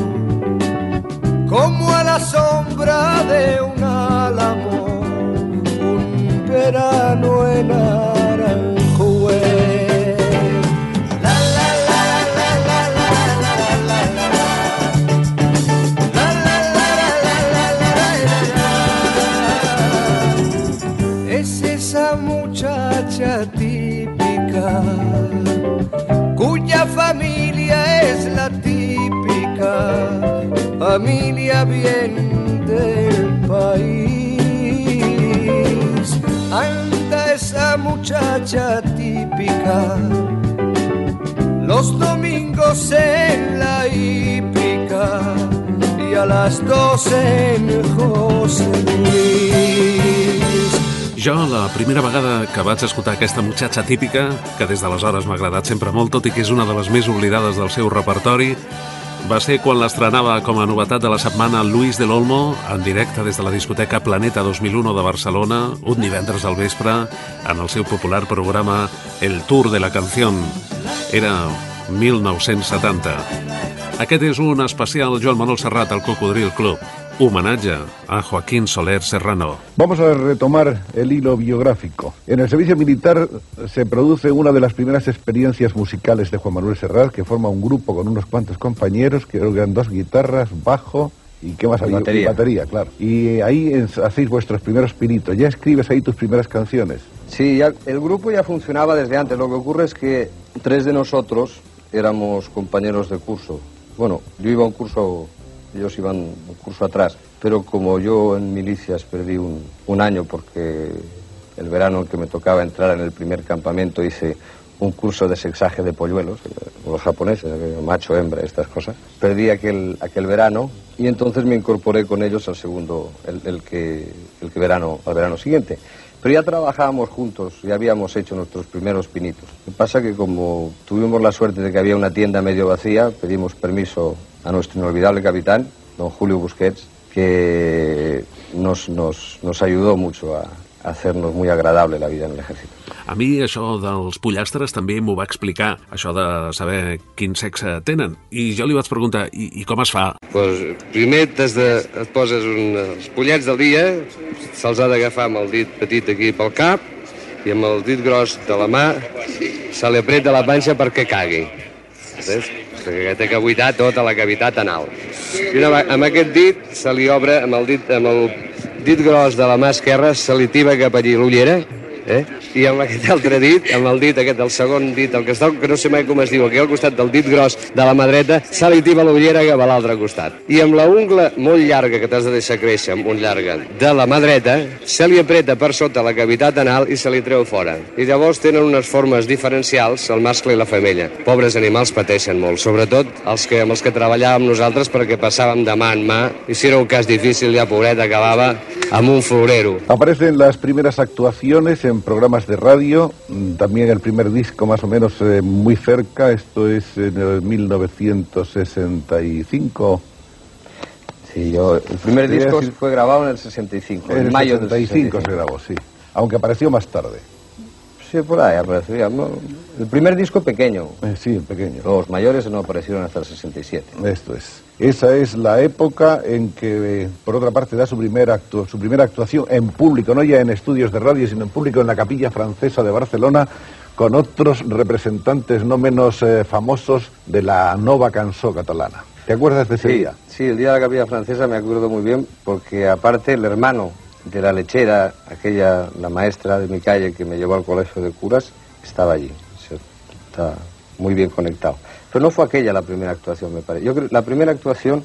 como a la sombra de un álamo, un verano en muchacha típica, cuya familia es la típica familia bien del país. Anda esa muchacha típica, los domingos en la hípica y a las dos en José Luis. Jo, la primera vegada que vaig escoltar aquesta muchacha típica, que des d'aleshores m'ha agradat sempre molt, tot i que és una de les més oblidades del seu repertori, va ser quan l'estrenava com a novetat de la setmana Luis del Olmo en directe des de la discoteca Planeta 2001 de Barcelona, un divendres al vespre, en el seu popular programa El Tour de la Canción. Era 1970. Aquest és un especial Joan Manuel Serrat al Cocodril Club. Homenatge a Joaquín Soler Serrano. Vamos a retomar el hilo biográfico. En el servicio militar se produce una de las primeras experiencias musicales de Juan Manuel Serrat, que forma un grupo con unos cuantos compañeros, que eran dos guitarras, bajo y qué más Y batería. Y batería, claro. Y ahí en- hacéis vuestros primeros pinitos. Ya escribes ahí tus primeras canciones. Sí, ya, el grupo ya funcionaba desde antes. Lo que ocurre es que tres de nosotros éramos compañeros de curso. Bueno, yo iba a un curso, ellos iban un curso atrás, pero como yo en milicias perdí un, un año porque el verano en que me tocaba entrar en el primer campamento hice un curso de sexaje de polluelos, eh, los japoneses, eh, macho, hembra, estas cosas. Perdí aquel, aquel verano y entonces me incorporé con ellos al segundo, el, que, el que verano, al verano siguiente. Pero ya trabajábamos juntos, ya habíamos hecho nuestros primeros pinitos. Lo que pasa que como tuvimos la suerte de que había una tienda medio vacía, pedimos permiso a nuestro inolvidable capitán, don Julio Busquets, que nos, nos, nos ayudó mucho a, a hacernos muy agradable la vida en el ejército. A mi això dels pollastres també m'ho va explicar, això de saber quin sexe tenen. I jo li vaig preguntar, i, i com es fa? Pues, primer t'has de, et poses un, els pollets del dia, se'ls ha d'agafar amb el dit petit aquí pel cap i amb el dit gros de la mà se li apreta la panxa perquè cagui. Saps? Perquè té que buidar tota la cavitat anal. I una, amb aquest dit se li obre, amb el dit, amb el dit gros de la mà esquerra, se li tiba cap allí l'ullera, eh? i amb aquest altre dit, amb el dit aquest, el segon dit, el que està, que no sé mai com es diu, aquí al costat del dit gros de la mà dreta, se li tiba l'ullera cap a l'altre costat. I amb la ungla molt llarga que t'has de deixar créixer, molt llarga, de la mà dreta, se li apreta per sota la cavitat anal i se li treu fora. I llavors tenen unes formes diferencials, el mascle i la femella. Pobres animals pateixen molt, sobretot els que, amb els que treballàvem nosaltres perquè passàvem de mà en mà i si era un cas difícil ja pobret acabava amb un florero. Aparecen las primeras actuaciones en programas de radio, también el primer disco más o menos eh, muy cerca, esto es en el 1965. Sí, yo, el primer disco decir- fue grabado en el 65, en, En el mayo del 65 65. se grabó, sí. Aunque apareció más tarde. Sí, por ahí aparecería. ¿no? El primer disco pequeño. Eh, sí, pequeño. Los mayores no aparecieron hasta el 67. Esto es. Esa es la época en que, eh, por otra parte, da su primera, actu- su primera actuación en público, no ya en estudios de radio, sino en público en la Capilla Francesa de Barcelona, con otros representantes no menos eh, famosos de la nova cançó catalana. ¿Te acuerdas de ese Sí, día? sí, el día de la capilla francesa me acuerdo muy bien porque aparte el hermano de la lechera, aquella, la maestra de mi calle que me llevó al colegio de curas, estaba allí. Está muy bien conectado. Pero no fue aquella la primera actuación, me parece. Yo creo la primera actuación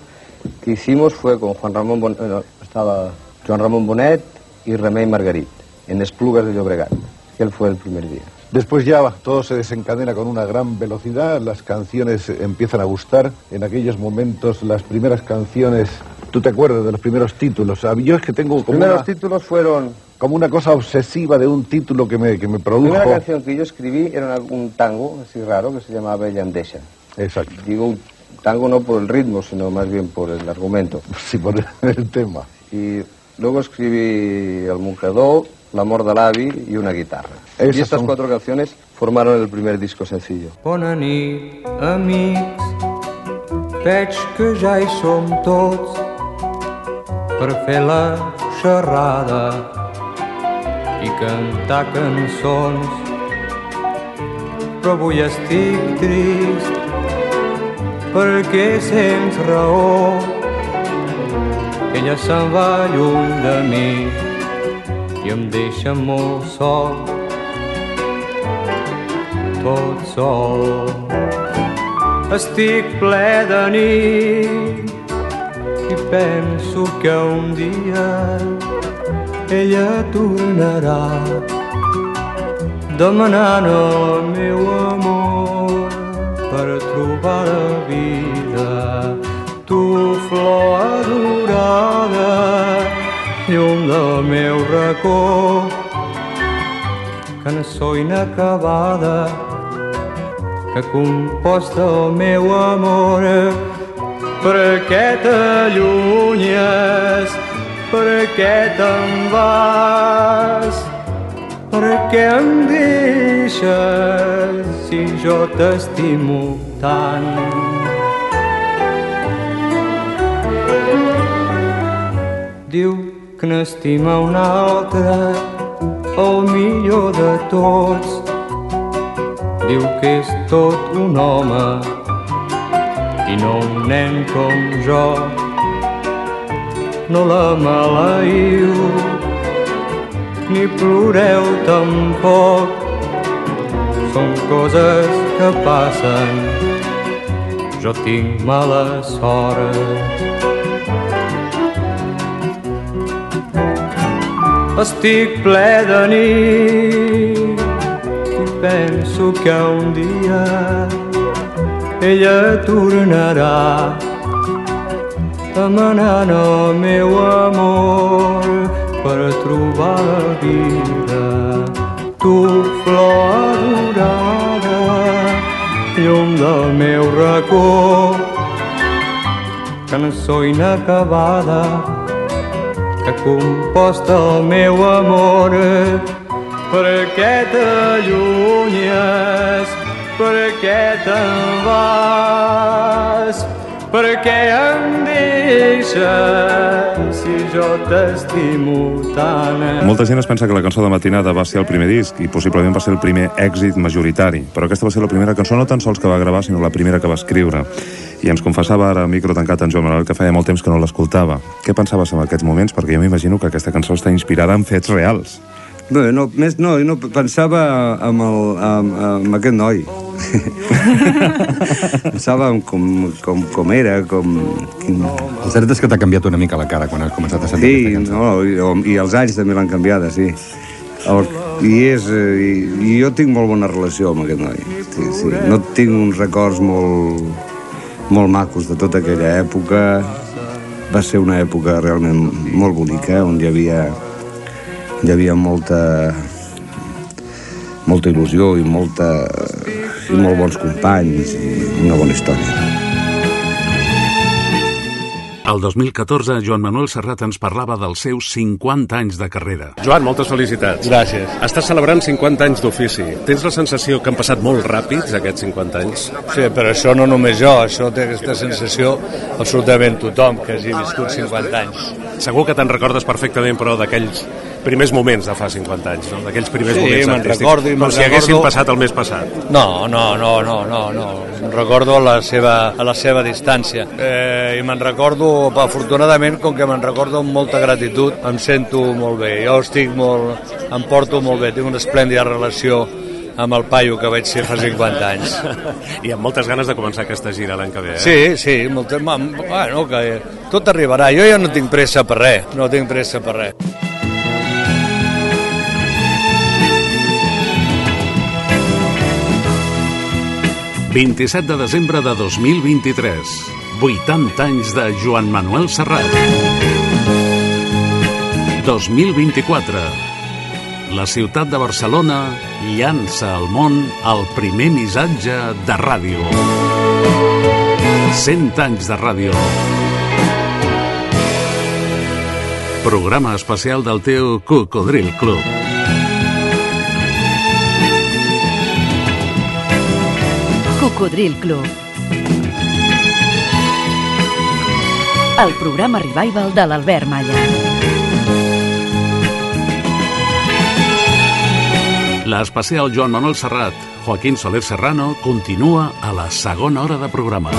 que hicimos fue con Juan Ramón Bonet, estaba Joan Ramón Bonet y Remey Margarit, en Esplugas de Llobregat. Él fue el primer día. Después ya todo se desencadena con una gran velocidad, las canciones empiezan a gustar. En aquellos momentos, las primeras canciones, ¿tú te acuerdas de los primeros títulos? Ah, Yo es que tengo como primeros una, títulos fueron... como una cosa obsesiva de un título que me, que me La produjo. primera canción que yo escribí era una- un tango así raro que se llamaba Bella Andesha. Exacto. Digo un tango no por el ritmo, sino más bien por el argumento. Sí, por el tema. Y luego escribí El Muncador, L'amor de l'avi y una guitarra. Esas y estas son- cuatro canciones formaron el primer disco sencillo. Bona nit, amics. Veig que ja hi som tots per fer la xerrada i cantar cançons. Però avui estic trist perquè sents raó ella se'n va lluny de mi i em deixa molt sol tot sol. Estic ple de nit i penso que un dia ella tornarà demanant el meu amor per trobar la vida. Tu, flor adorada, llum del meu racó, cançó inacabada que composta el meu amor. Què em deixes si jo t'estimo tant? Diu que n'estima un altre, el millor de tots. Diu que és tot un home i no un nen com jo. No la maleïu, ni ploreu tampoc. Són coses que passen, jo tinc mala sort. Estic ple de nit i penso que un dia ella tornarà demanant el meu amor per trobar la vida. Tu, flor adorada, llum del meu racó, cançó inacabada, que composta el meu amor. Per què t'allunyes? Per què te'n vas? Per què em deixes si jo t'estimo tant? Molta gent es pensa que la cançó de matinada va ser el primer disc i possiblement va ser el primer èxit majoritari, però aquesta va ser la primera cançó no tan sols que va gravar, sinó la primera que va escriure. I ens confessava ara, micro tancat, en Joan Manuel, que feia molt temps que no l'escoltava. Què pensaves en aquests moments? Perquè jo m'imagino que aquesta cançó està inspirada en fets reals. Bé, no, més no, no, pensava amb, el, amb, amb aquest noi. pensava en com, com, com era, com... El cert és que t'ha canviat una mica la cara quan has començat a sentir Sí, aquesta cançó. no, i, i els anys també l'han canviada, sí. El, i, és, eh, i, I jo tinc molt bona relació amb aquest noi. Sí, sí. No tinc uns records molt, molt macos de tota aquella època. Va ser una època realment molt bonica, on hi havia, hi havia molta, molta il·lusió i, molta, i molt bons companys i una bona història. El 2014, Joan Manuel Serrat ens parlava dels seus 50 anys de carrera. Joan, moltes felicitats. Gràcies. Estàs celebrant 50 anys d'ofici. Tens la sensació que han passat molt ràpids aquests 50 anys? Sí, però això no només jo, això té aquesta sensació absolutament tothom que hagi viscut 50 anys. Segur que te'n recordes perfectament, però, d'aquells primers moments de fa 50 anys, no? d'aquells primers Sí, moments me'n artístics, recordo i com si haguessin recordo- passat el mes passat. No, no, no, no, no, no. Em recordo a la seva, a la seva distància. Eh, I me'n recordo, afortunadament, com que me'n recordo amb molta gratitud, em sento molt bé. Jo estic molt, em porto molt bé, tinc una esplèndida relació amb el paio que vaig ser fa 50 anys. I amb moltes ganes de començar aquesta gira l'any que ve, eh? Sí, sí, molt, ma- bueno, que tot arribarà. Jo ja no tinc pressa per res, no tinc pressa per res. – 27 de desembre de 2023. 80 anys de Joan Manuel Serrat. 2024. La ciutat de Barcelona llança al món el primer missatge de ràdio. 100 anys de ràdio. Programa especial del teu Cocodril Club. Cocodril Club. El programa revival de l'Albert Malla. L'especial Joan Manuel Serrat, Joaquín Soler Serrano, continua a la segona hora de programa.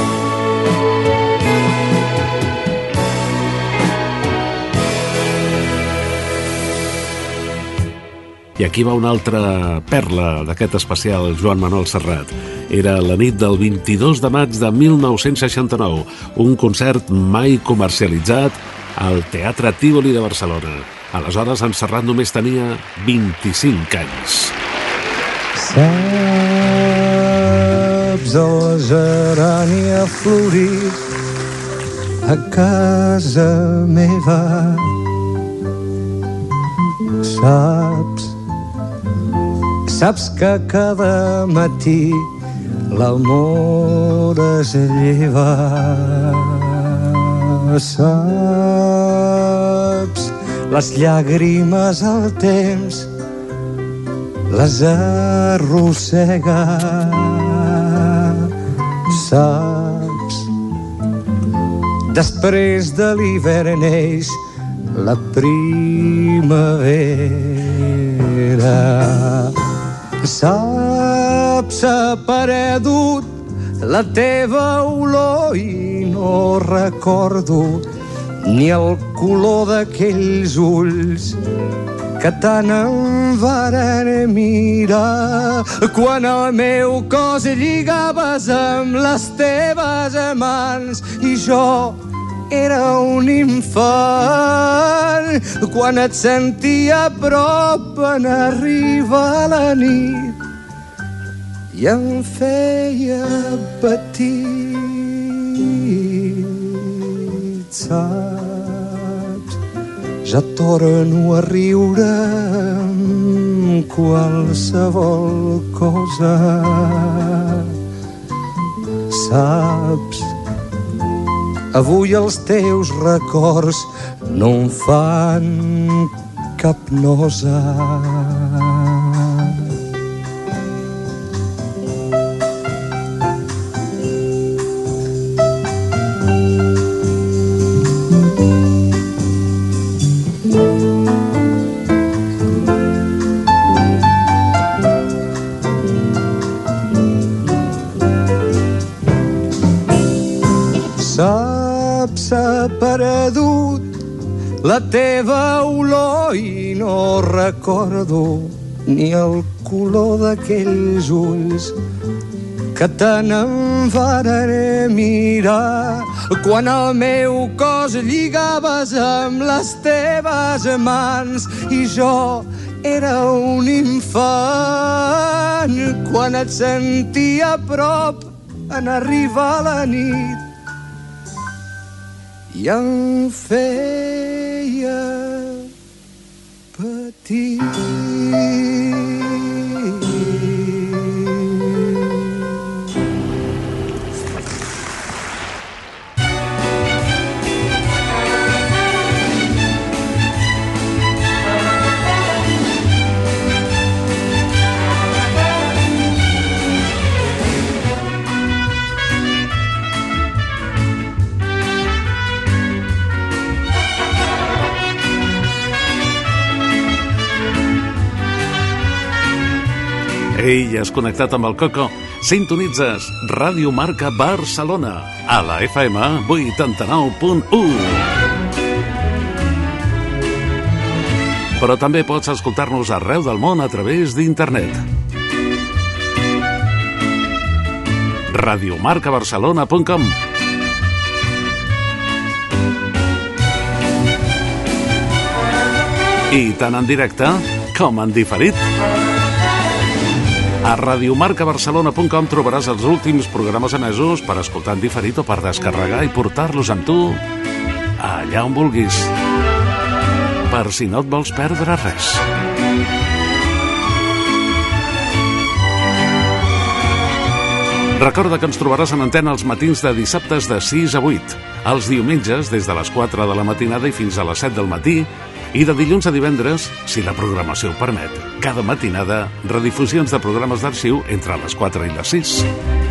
I aquí va una altra perla d'aquest especial Joan Manuel Serrat. Era la nit del 22 de maig de 1969, un concert mai comercialitzat al Teatre Tívoli de Barcelona. Aleshores, en Serrat només tenia 25 anys. Saps a la gerània florit a casa meva saps saps que cada matí l'amor es lleva saps? Les llàgrimes al temps les arrossega saps? Després de l'hivern neix la primavera saps ha perdut la teva olor i no recordo ni el color d'aquells ulls que tant em varen mirar. Quan el meu cos lligaves amb les teves mans i jo era un infant. Quan et sentia a prop en arribar la nit i em feia petit saps ja torno a riure amb qualsevol cosa saps Avui els teus records no em fan cap nosa. Perdut la teva olor i no recordo ni el color d'aquells ulls que tant em varen mirar quan el meu cos lligaves amb les teves mans i jo era un infant quan et sentia a prop en arribar la nit i em feia petit. Has connectat amb el Coco? Sintonitzes Ràdio Marca Barcelona a la FM 89.1. Però també pots escoltar-nos arreu del món a través d'internet. radiomarcabarcelona.com I tant en directe com en diferit. A radiomarcabarcelona.com trobaràs els últims programes emesos per escoltar en diferit o per descarregar i portar-los amb tu allà on vulguis. Per si no et vols perdre res. Recorda que ens trobaràs en antena els matins de dissabtes de 6 a 8, els diumenges des de les 4 de la matinada i fins a les 7 del matí i de dilluns a divendres, si la programació ho permet, cada matinada, redifusions de programes d'arxiu entre les 4 i les 6.